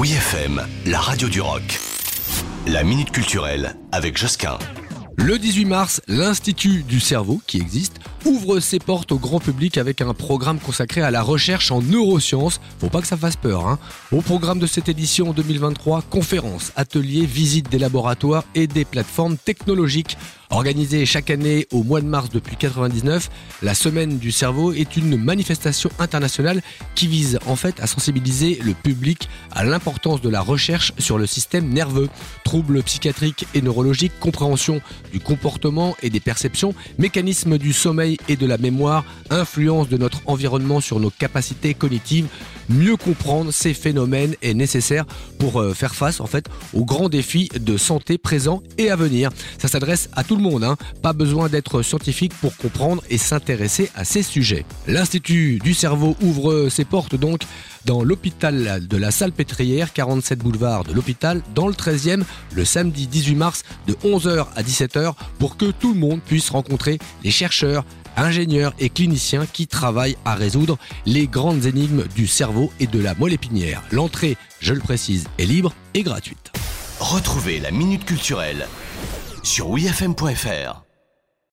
Oui FM, la radio du rock. La minute culturelle avec Josquin. Le 18 mars, l'Institut du cerveau, qui existe, ouvre ses portes au grand public avec un programme consacré à la recherche en neurosciences. Faut pas que ça fasse peur. Hein. Au programme de cette édition 2023, conférences, ateliers, visites des laboratoires et des plateformes technologiques. Organisée chaque année au mois de mars depuis 99, la Semaine du cerveau est une manifestation internationale qui vise en fait à sensibiliser le public à l'importance de la recherche sur le système nerveux, troubles psychiatriques et neurologiques, compréhension du comportement et des perceptions, mécanismes du sommeil et de la mémoire, influence de notre environnement sur nos capacités cognitives. Mieux comprendre ces phénomènes est nécessaire pour euh, faire face en fait aux grands défis de santé présents et à venir. Ça s'adresse à tout le monde, hein. pas besoin d'être scientifique pour comprendre et s'intéresser à ces sujets. L'Institut du cerveau ouvre ses portes donc dans l'hôpital de la Salpêtrière, 47 boulevard de l'hôpital, dans le 13e, le samedi 18 mars de 11h à 17h pour que tout le monde puisse rencontrer les chercheurs, ingénieurs et cliniciens qui travaillent à résoudre les grandes énigmes du cerveau et de la moelle épinière. L'entrée, je le précise, est libre et gratuite. Retrouvez la minute culturelle sur wifm.fr.